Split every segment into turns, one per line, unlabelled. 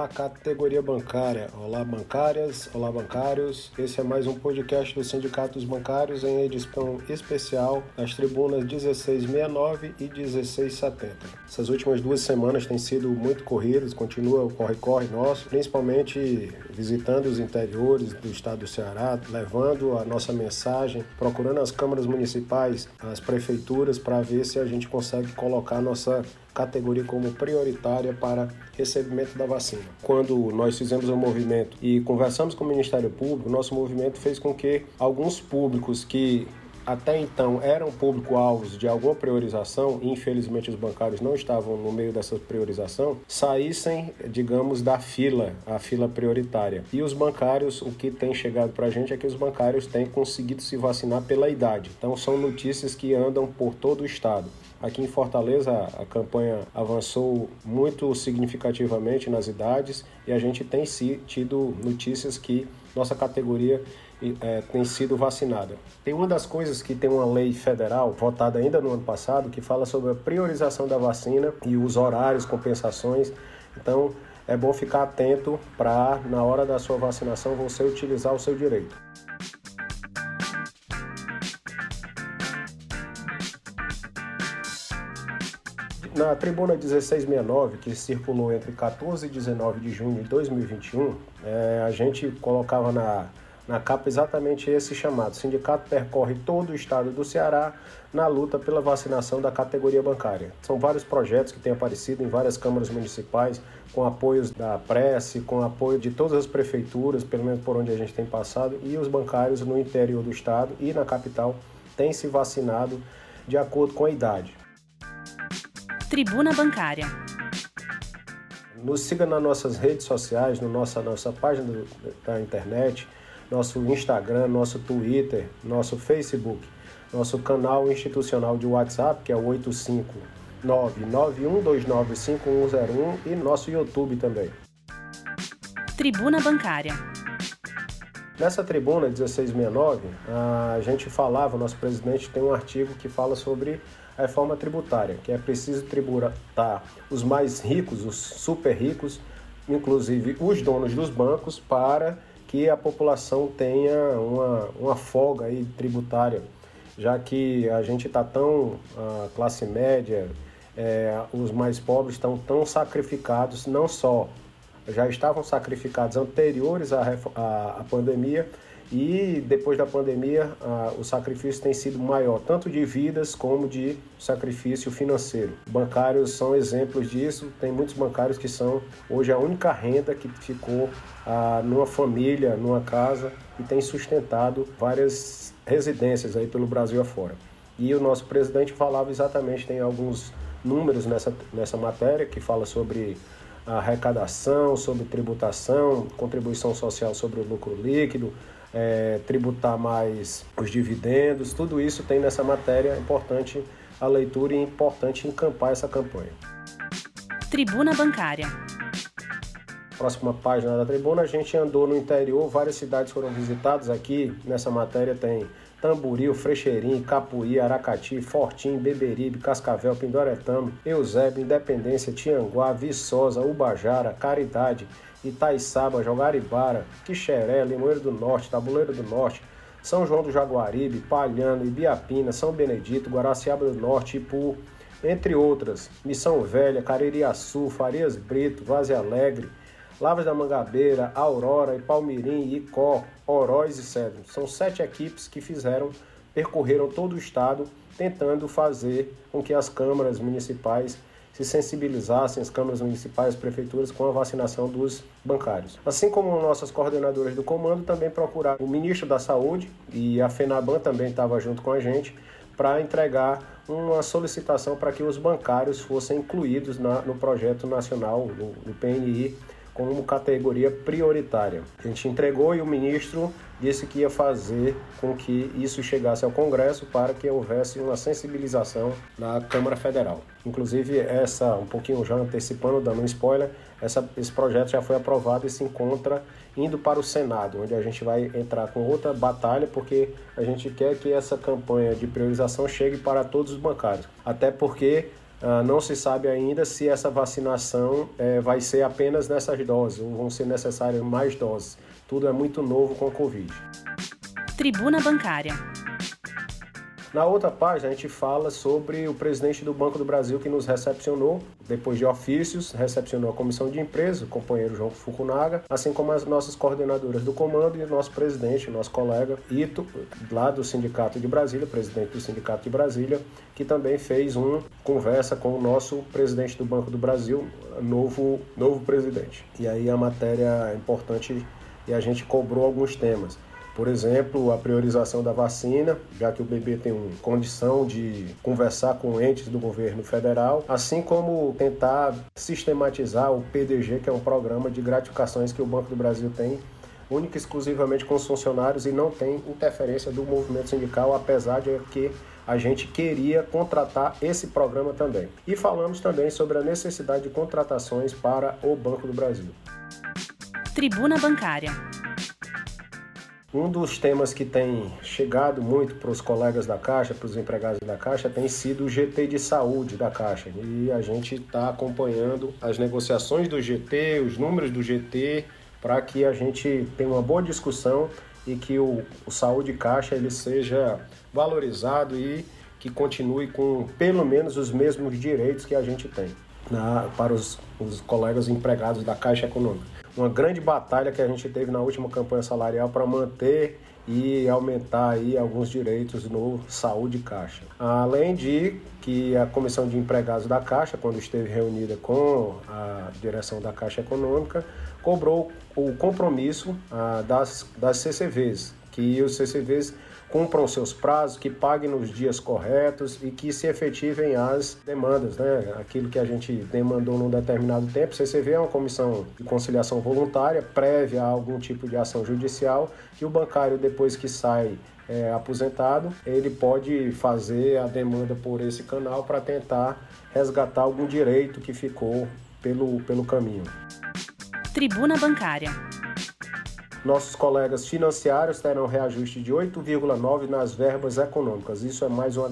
Olá, categoria bancária. Olá, bancárias. Olá, bancários. Esse é mais um podcast do Sindicato dos Bancários em edição especial das tribunas 1669 e 1670. Essas últimas duas semanas têm sido muito corridas, continua o corre-corre nosso, principalmente visitando os interiores do estado do Ceará, levando a nossa mensagem, procurando as câmaras municipais, as prefeituras, para ver se a gente consegue colocar nossa categoria como prioritária para recebimento da vacina. Quando nós fizemos o um movimento e conversamos com o Ministério Público, nosso movimento fez com que alguns públicos que até então eram público-alvos de alguma priorização, infelizmente os bancários não estavam no meio dessa priorização, saíssem, digamos, da fila, a fila prioritária. E os bancários, o que tem chegado para a gente é que os bancários têm conseguido se vacinar pela idade. Então são notícias que andam por todo o estado. Aqui em Fortaleza, a campanha avançou muito significativamente nas idades e a gente tem tido notícias que nossa categoria é, tem sido vacinada. Tem uma das coisas que tem uma lei federal, votada ainda no ano passado, que fala sobre a priorização da vacina e os horários, compensações. Então, é bom ficar atento para, na hora da sua vacinação, você utilizar o seu direito. Na tribuna 1669, que circulou entre 14 e 19 de junho de 2021, é, a gente colocava na, na capa exatamente esse chamado. Sindicato percorre todo o estado do Ceará na luta pela vacinação da categoria bancária. São vários projetos que têm aparecido em várias câmaras municipais, com apoios da Prece, com apoio de todas as prefeituras, pelo menos por onde a gente tem passado, e os bancários no interior do estado e na capital têm se vacinado de acordo com a idade.
Tribuna Bancária.
Nos siga nas nossas redes sociais, na nossa, nossa página da internet, nosso Instagram, nosso Twitter, nosso Facebook, nosso canal institucional de WhatsApp, que é o 85991295101 e nosso YouTube também.
Tribuna Bancária.
Nessa tribuna 1669, a gente falava, nosso presidente tem um artigo que fala sobre a reforma tributária, que é preciso tributar os mais ricos, os super ricos, inclusive os donos dos bancos, para que a população tenha uma, uma folga aí tributária, já que a gente está tão, a classe média, é, os mais pobres estão tão sacrificados, não só já estavam sacrificados anteriores à, à, à pandemia, e depois da pandemia, o sacrifício tem sido maior, tanto de vidas como de sacrifício financeiro. Bancários são exemplos disso. Tem muitos bancários que são hoje a única renda que ficou numa família, numa casa e tem sustentado várias residências aí pelo Brasil afora. E o nosso presidente falava exatamente, tem alguns números nessa, nessa matéria que fala sobre arrecadação, sobre tributação, contribuição social sobre o lucro líquido, é, tributar mais os dividendos, tudo isso tem nessa matéria, importante a leitura e é importante encampar essa campanha.
Tribuna Bancária.
Próxima página da tribuna, a gente andou no interior, várias cidades foram visitadas aqui. Nessa matéria tem Tamboril, Frecheirim, Capuí, Aracati, Fortim, Beberibe, Cascavel, Pindoretama, Eusébio, Independência, Tianguá, Viçosa, Ubajara, Caridade, Itaiçaba, Jogaribara, Quixeré, Limoeiro do Norte, Tabuleiro do Norte, São João do Jaguaribe, Palhano, Ibiapina, São Benedito, Guaraciaba do Norte, Ipu, entre outras, Missão Velha, Caririaçu, Farias Brito, Vaze Alegre, Lavras da Mangabeira, Aurora, Palmirim, Icó, Oroz e Cedro. São sete equipes que fizeram, percorreram todo o estado, tentando fazer com que as câmaras municipais se sensibilizassem as câmaras municipais, as prefeituras com a vacinação dos bancários. Assim como nossas coordenadoras do comando também procuraram o ministro da Saúde e a FENABAN também estava junto com a gente para entregar uma solicitação para que os bancários fossem incluídos na, no projeto nacional, no, no PNI, como categoria prioritária. A gente entregou e o ministro disse que ia fazer com que isso chegasse ao Congresso para que houvesse uma sensibilização na Câmara Federal. Inclusive, essa, um pouquinho já antecipando, dando um spoiler, essa, esse projeto já foi aprovado e se encontra indo para o Senado, onde a gente vai entrar com outra batalha, porque a gente quer que essa campanha de priorização chegue para todos os bancários. Até porque Uh, não se sabe ainda se essa vacinação eh, vai ser apenas nessas doses ou vão ser necessárias mais doses. Tudo é muito novo com a Covid.
Tribuna Bancária.
Na outra página, a gente fala sobre o presidente do Banco do Brasil que nos recepcionou, depois de ofícios, recepcionou a comissão de empresa, o companheiro João Fukunaga, assim como as nossas coordenadoras do comando e o nosso presidente, o nosso colega Ito, lá do Sindicato de Brasília, presidente do Sindicato de Brasília, que também fez uma conversa com o nosso presidente do Banco do Brasil, novo, novo presidente. E aí a matéria é importante e a gente cobrou alguns temas. Por exemplo, a priorização da vacina, já que o bebê tem condição de conversar com entes do governo federal, assim como tentar sistematizar o PDG, que é um programa de gratificações que o Banco do Brasil tem única e exclusivamente com os funcionários e não tem interferência do movimento sindical, apesar de que a gente queria contratar esse programa também. E falamos também sobre a necessidade de contratações para o Banco do Brasil.
Tribuna Bancária.
Um dos temas que tem chegado muito para os colegas da Caixa, para os empregados da Caixa, tem sido o GT de saúde da Caixa. E a gente está acompanhando as negociações do GT, os números do GT, para que a gente tenha uma boa discussão e que o, o Saúde Caixa ele seja valorizado e que continue com pelo menos os mesmos direitos que a gente tem na, para os, os colegas empregados da Caixa Econômica uma grande batalha que a gente teve na última campanha salarial para manter e aumentar aí alguns direitos no Saúde Caixa. Além de que a Comissão de Empregados da Caixa, quando esteve reunida com a direção da Caixa Econômica, cobrou o compromisso ah, das, das CCVs, que os CCVs cumpram seus prazos, que paguem nos dias corretos e que se efetivem as demandas, né? Aquilo que a gente demandou num determinado tempo. CCV é uma comissão de conciliação voluntária, prévia a algum tipo de ação judicial, que o bancário, depois que sai é, aposentado, ele pode fazer a demanda por esse canal para tentar resgatar algum direito que ficou pelo, pelo caminho.
Tribuna Bancária.
Nossos colegas financiários terão reajuste de 8,9% nas verbas econômicas. Isso é mais uma,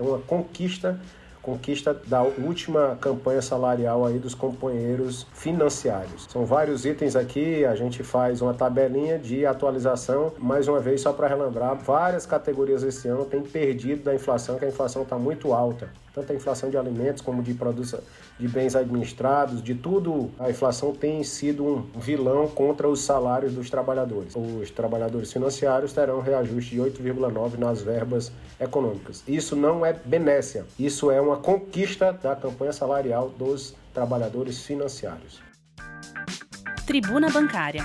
uma conquista conquista da última campanha salarial aí dos companheiros financiários. São vários itens aqui, a gente faz uma tabelinha de atualização, mais uma vez só para relembrar, várias categorias esse ano têm perdido da inflação, que a inflação está muito alta tanto a inflação de alimentos como de produtos de bens administrados, de tudo, a inflação tem sido um vilão contra os salários dos trabalhadores. Os trabalhadores financiários terão reajuste de 8,9 nas verbas econômicas. Isso não é benécia, isso é uma conquista da campanha salarial dos trabalhadores financiários.
Tribuna Bancária.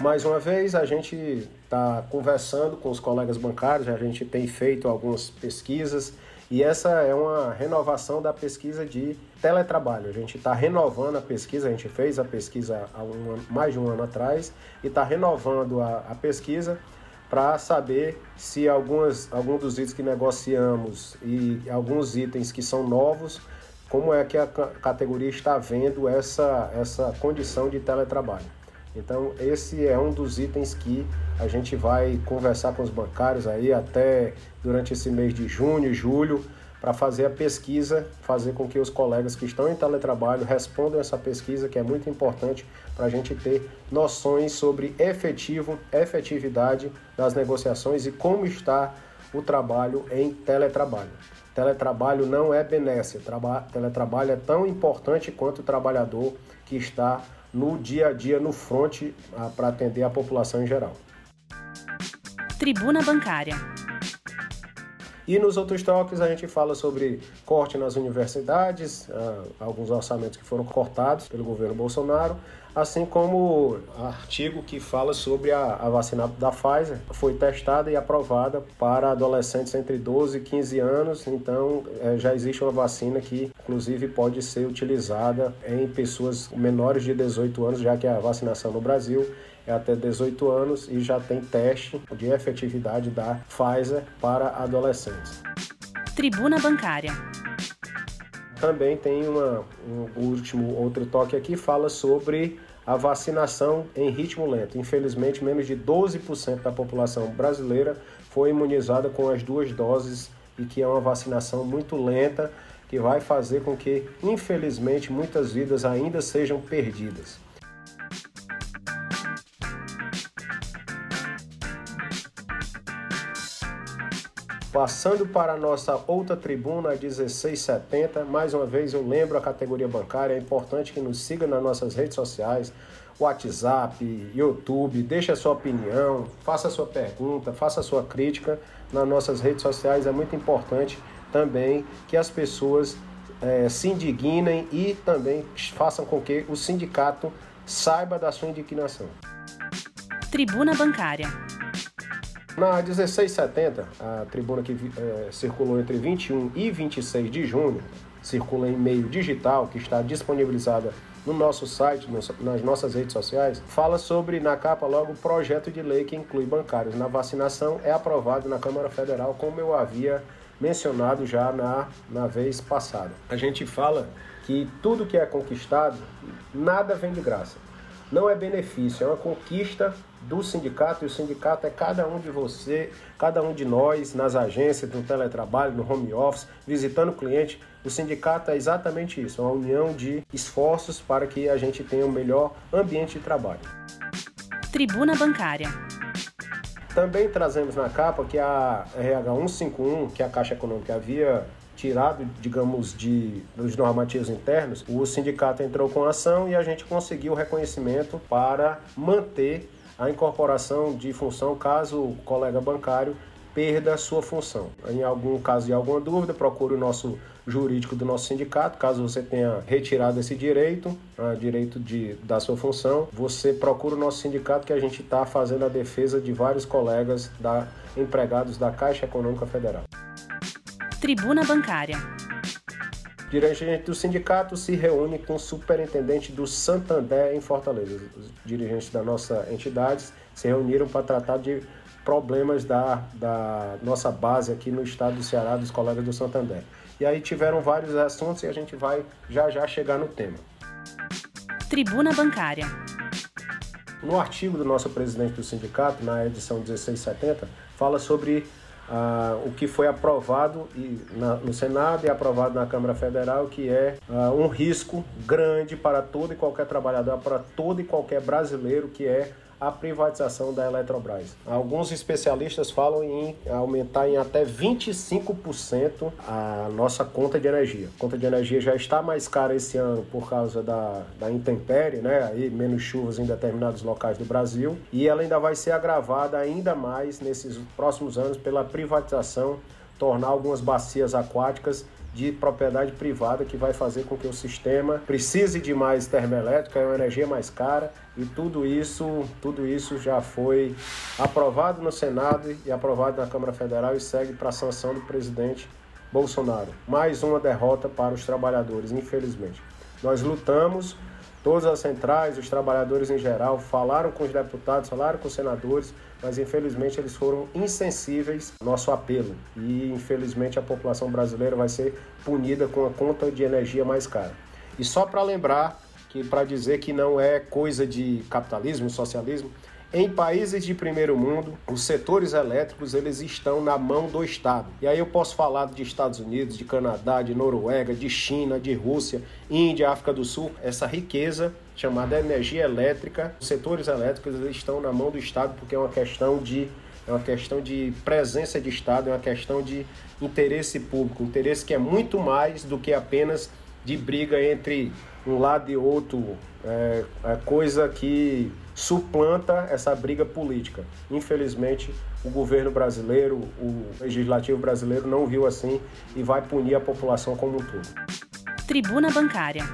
Mais uma vez, a gente está conversando com os colegas bancários, a gente tem feito algumas pesquisas e essa é uma renovação da pesquisa de teletrabalho. A gente está renovando a pesquisa, a gente fez a pesquisa há um, mais de um ano atrás e está renovando a, a pesquisa para saber se algumas, alguns dos itens que negociamos e alguns itens que são novos, como é que a categoria está vendo essa, essa condição de teletrabalho. Então, esse é um dos itens que a gente vai conversar com os bancários aí até durante esse mês de junho e julho para fazer a pesquisa, fazer com que os colegas que estão em teletrabalho respondam essa pesquisa, que é muito importante para a gente ter noções sobre efetivo, efetividade das negociações e como está o trabalho em teletrabalho. Teletrabalho não é benécia, teletrabalho é tão importante quanto o trabalhador que está no dia a dia, no fronte, para atender a população em geral.
Tribuna Bancária.
E nos outros toques a gente fala sobre corte nas universidades, uh, alguns orçamentos que foram cortados pelo governo Bolsonaro, assim como artigo que fala sobre a, a vacina da Pfizer, foi testada e aprovada para adolescentes entre 12 e 15 anos, então é, já existe uma vacina que inclusive pode ser utilizada em pessoas menores de 18 anos, já que a vacinação no Brasil é até 18 anos e já tem teste de efetividade da Pfizer para adolescentes.
Tribuna Bancária.
Também tem uma, um último outro toque aqui, fala sobre a vacinação em ritmo lento. Infelizmente, menos de 12% da população brasileira foi imunizada com as duas doses e que é uma vacinação muito lenta que vai fazer com que, infelizmente, muitas vidas ainda sejam perdidas. Passando para a nossa outra tribuna, 1670, mais uma vez eu lembro a categoria bancária, é importante que nos siga nas nossas redes sociais, WhatsApp, YouTube, deixe a sua opinião, faça a sua pergunta, faça a sua crítica nas nossas redes sociais, é muito importante também que as pessoas é, se indignem e também façam com que o sindicato saiba da sua indignação.
Tribuna Bancária.
Na 1670, a tribuna que é, circulou entre 21 e 26 de junho, circula em meio digital, que está disponibilizada no nosso site, nas nossas redes sociais, fala sobre, na capa logo, o projeto de lei que inclui bancários na vacinação é aprovado na Câmara Federal, como eu havia mencionado já na, na vez passada. A gente fala que tudo que é conquistado, nada vem de graça. Não é benefício, é uma conquista do sindicato, e o sindicato é cada um de você, cada um de nós, nas agências, no teletrabalho, no home office, visitando o cliente. O sindicato é exatamente isso, é uma união de esforços para que a gente tenha um melhor ambiente de trabalho.
Tribuna Bancária.
Também trazemos na capa que a RH 151, que a Caixa Econômica havia tirado, digamos, de, dos normativos internos, o sindicato entrou com ação e a gente conseguiu o reconhecimento para manter a incorporação de função caso o colega bancário perda sua função. Em algum caso de alguma dúvida, procure o nosso jurídico do nosso sindicato. Caso você tenha retirado esse direito, uh, direito de, da sua função, você procura o nosso sindicato que a gente está fazendo a defesa de vários colegas da, empregados da Caixa Econômica Federal.
Tribuna Bancária.
Dirigente do sindicato se reúne com o superintendente do Santander em Fortaleza. Os dirigentes da nossa entidade se reuniram para tratar de problemas da, da nossa base aqui no estado do Ceará, dos colegas do Santander. E aí tiveram vários assuntos e a gente vai já já chegar no tema.
Tribuna Bancária.
No artigo do nosso presidente do sindicato, na edição 1670, fala sobre ah, o que foi aprovado e, na, no Senado e aprovado na Câmara Federal, que é ah, um risco grande para todo e qualquer trabalhador, para todo e qualquer brasileiro, que é a privatização da Eletrobras. Alguns especialistas falam em aumentar em até 25% a nossa conta de energia. A conta de energia já está mais cara esse ano por causa da, da intempérie, né? Aí menos chuvas em determinados locais do Brasil e ela ainda vai ser agravada ainda mais nesses próximos anos pela privatização, tornar algumas bacias aquáticas de propriedade privada que vai fazer com que o sistema precise de mais termoelétrica, é uma energia mais cara e tudo isso, tudo isso já foi aprovado no Senado e aprovado na Câmara Federal e segue para a sanção do presidente Bolsonaro. Mais uma derrota para os trabalhadores, infelizmente. Nós lutamos, todas as centrais, os trabalhadores em geral, falaram com os deputados, falaram com os senadores, mas infelizmente eles foram insensíveis ao nosso apelo. E infelizmente a população brasileira vai ser punida com a conta de energia mais cara. E só para lembrar que para dizer que não é coisa de capitalismo, socialismo, em países de primeiro mundo, os setores elétricos eles estão na mão do Estado. E aí eu posso falar de Estados Unidos, de Canadá, de Noruega, de China, de Rússia, Índia, África do Sul. Essa riqueza chamada energia elétrica, os setores elétricos estão na mão do Estado porque é uma questão de é uma questão de presença de Estado, é uma questão de interesse público, interesse que é muito mais do que apenas de briga entre um lado e outro, é, é coisa que suplanta essa briga política. Infelizmente, o governo brasileiro, o legislativo brasileiro não viu assim e vai punir a população como um todo.
Tribuna Bancária.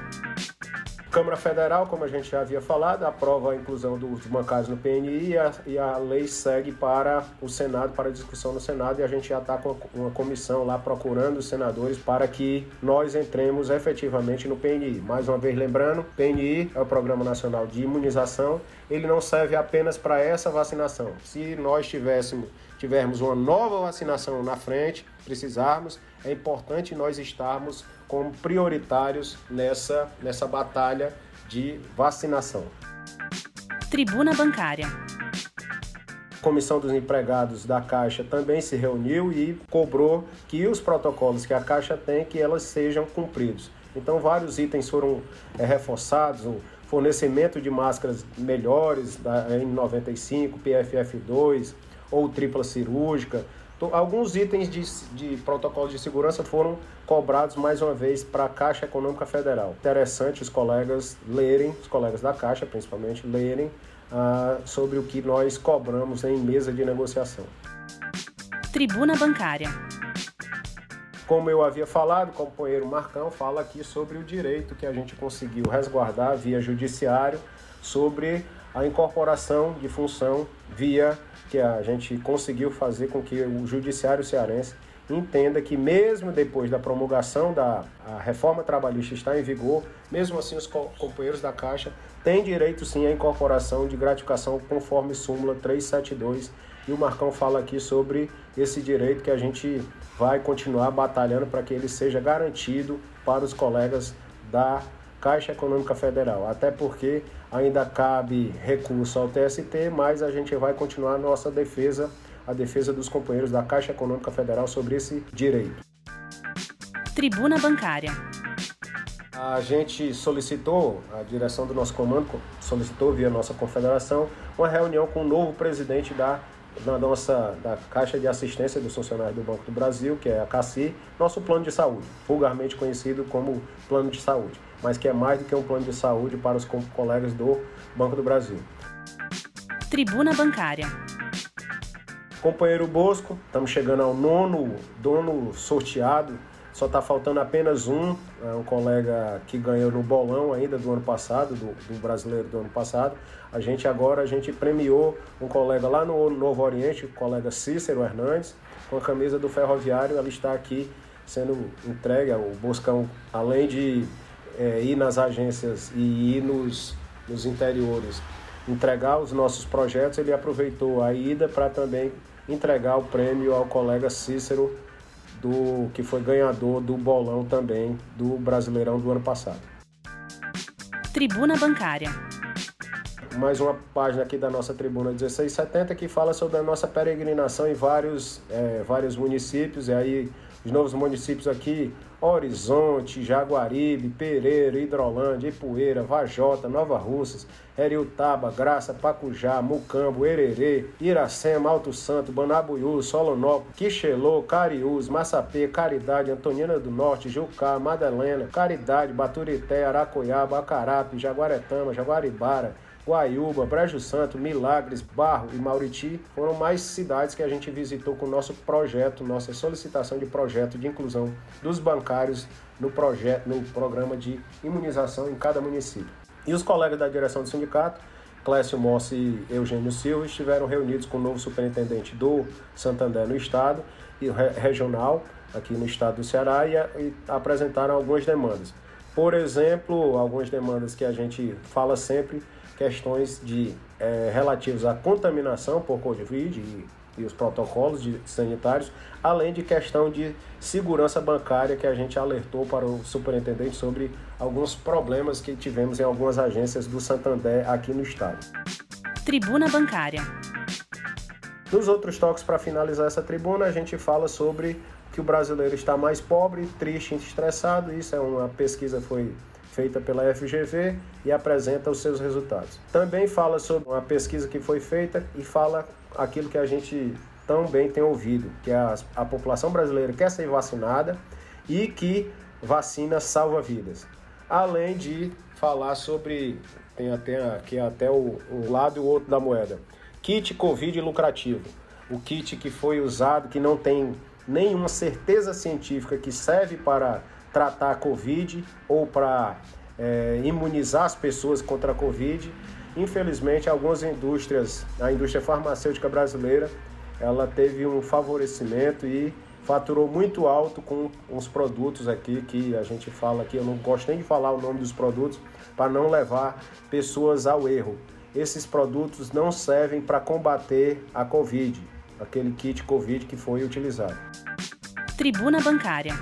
Câmara Federal, como a gente já havia falado, aprova a inclusão dos bancários no PNI e a, e a lei segue para o Senado, para discussão no Senado, e a gente já está com uma comissão lá procurando os senadores para que nós entremos efetivamente no PNI. Mais uma vez lembrando, PNI é o Programa Nacional de Imunização, ele não serve apenas para essa vacinação. Se nós tivéssemos tivermos uma nova vacinação na frente, precisarmos, é importante nós estarmos como prioritários nessa, nessa batalha de vacinação.
Tribuna Bancária.
A Comissão dos Empregados da Caixa também se reuniu e cobrou que os protocolos que a Caixa tem, que elas sejam cumpridos. Então, vários itens foram é, reforçados, o fornecimento de máscaras melhores da N95, PFF2, ou tripla cirúrgica. Alguns itens de, de protocolo de segurança foram cobrados mais uma vez para a Caixa Econômica Federal. Interessante os colegas lerem, os colegas da Caixa principalmente, lerem ah, sobre o que nós cobramos em mesa de negociação.
Tribuna Bancária.
Como eu havia falado, o companheiro Marcão fala aqui sobre o direito que a gente conseguiu resguardar via judiciário sobre a incorporação de função via que a gente conseguiu fazer com que o judiciário cearense entenda que mesmo depois da promulgação da reforma trabalhista estar em vigor, mesmo assim os companheiros da Caixa têm direito sim à incorporação de gratificação conforme súmula 372 e o Marcão fala aqui sobre esse direito que a gente vai continuar batalhando para que ele seja garantido para os colegas da Caixa Econômica Federal, até porque ainda cabe recurso ao TST, mas a gente vai continuar a nossa defesa, a defesa dos companheiros da Caixa Econômica Federal sobre esse direito.
Tribuna Bancária.
A gente solicitou, a direção do nosso comando solicitou via nossa confederação, uma reunião com o novo presidente da da nossa da Caixa de Assistência dos Funcionários do Banco do Brasil, que é a CACI, nosso plano de saúde, vulgarmente conhecido como plano de saúde mas que é mais do que um plano de saúde para os colegas do Banco do Brasil.
Tribuna Bancária.
Companheiro Bosco, estamos chegando ao nono dono sorteado. Só está faltando apenas um, é um colega que ganhou no bolão ainda do ano passado, do, do, brasileiro do ano passado. A gente agora a gente premiou um colega lá no Novo Oriente, o colega Cícero Hernandes, com a camisa do Ferroviário. Ela está aqui sendo entregue. O Boscão, além de é, ir nas agências e ir nos, nos interiores entregar os nossos projetos, ele aproveitou a ida para também entregar o prêmio ao colega Cícero, do que foi ganhador do bolão também do Brasileirão do ano passado.
Tribuna Bancária.
Mais uma página aqui da nossa Tribuna 1670 que fala sobre a nossa peregrinação em vários, é, vários municípios. E aí, os novos municípios aqui, Horizonte, Jaguaribe, Pereira, Hidrolândia, Ipueira, Vajota, Nova Russas, Heriutaba, Graça, Pacujá, Mucambo, Ererê, Iracema, Alto Santo, Banabuiú, Solonópolis, Quixelô, Cariús, Massapê, Caridade, Antonina do Norte, Jucá, Madalena, Caridade, Baturité, Aracoiaba, Acarape, Jaguaretama, Jaguaribara, Guaiúba, Brejo Santo, Milagres, Barro e Mauriti foram mais cidades que a gente visitou com o nosso projeto, nossa solicitação de projeto de inclusão dos bancários no, projeto, no programa de imunização em cada município. E os colegas da direção do sindicato, Clécio Mossi e Eugênio Silva, estiveram reunidos com o novo superintendente do Santander no estado e regional, aqui no estado do Ceará, e, e apresentaram algumas demandas. Por exemplo, algumas demandas que a gente fala sempre questões de é, relativos à contaminação por Covid e, e os protocolos de, sanitários, além de questão de segurança bancária que a gente alertou para o superintendente sobre alguns problemas que tivemos em algumas agências do Santander aqui no estado.
Tribuna Bancária.
Nos outros toques, para finalizar essa tribuna, a gente fala sobre que o brasileiro está mais pobre, triste estressado. Isso é uma pesquisa foi feita pela FGV e apresenta os seus resultados. Também fala sobre uma pesquisa que foi feita e fala aquilo que a gente tão bem tem ouvido, que a, a população brasileira quer ser vacinada e que vacina salva vidas. Além de falar sobre, tem até aqui até o, um lado e o outro da moeda, kit Covid lucrativo. O kit que foi usado, que não tem nenhuma certeza científica que serve para tratar a Covid ou para é, imunizar as pessoas contra a Covid. Infelizmente, algumas indústrias, a indústria farmacêutica brasileira, ela teve um favorecimento e faturou muito alto com os produtos aqui que a gente fala aqui. Eu não gosto nem de falar o nome dos produtos para não levar pessoas ao erro. Esses produtos não servem para combater a Covid, aquele kit Covid que foi utilizado.
Tribuna Bancária.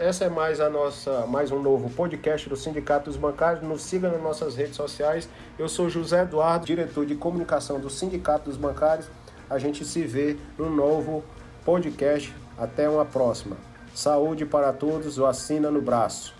Essa é mais a nossa, mais um novo podcast do Sindicato dos Bancários. Nos siga nas nossas redes sociais. Eu sou José Eduardo, diretor de comunicação do Sindicato dos Bancários. A gente se vê no novo podcast. Até uma próxima. Saúde para todos, vacina no braço.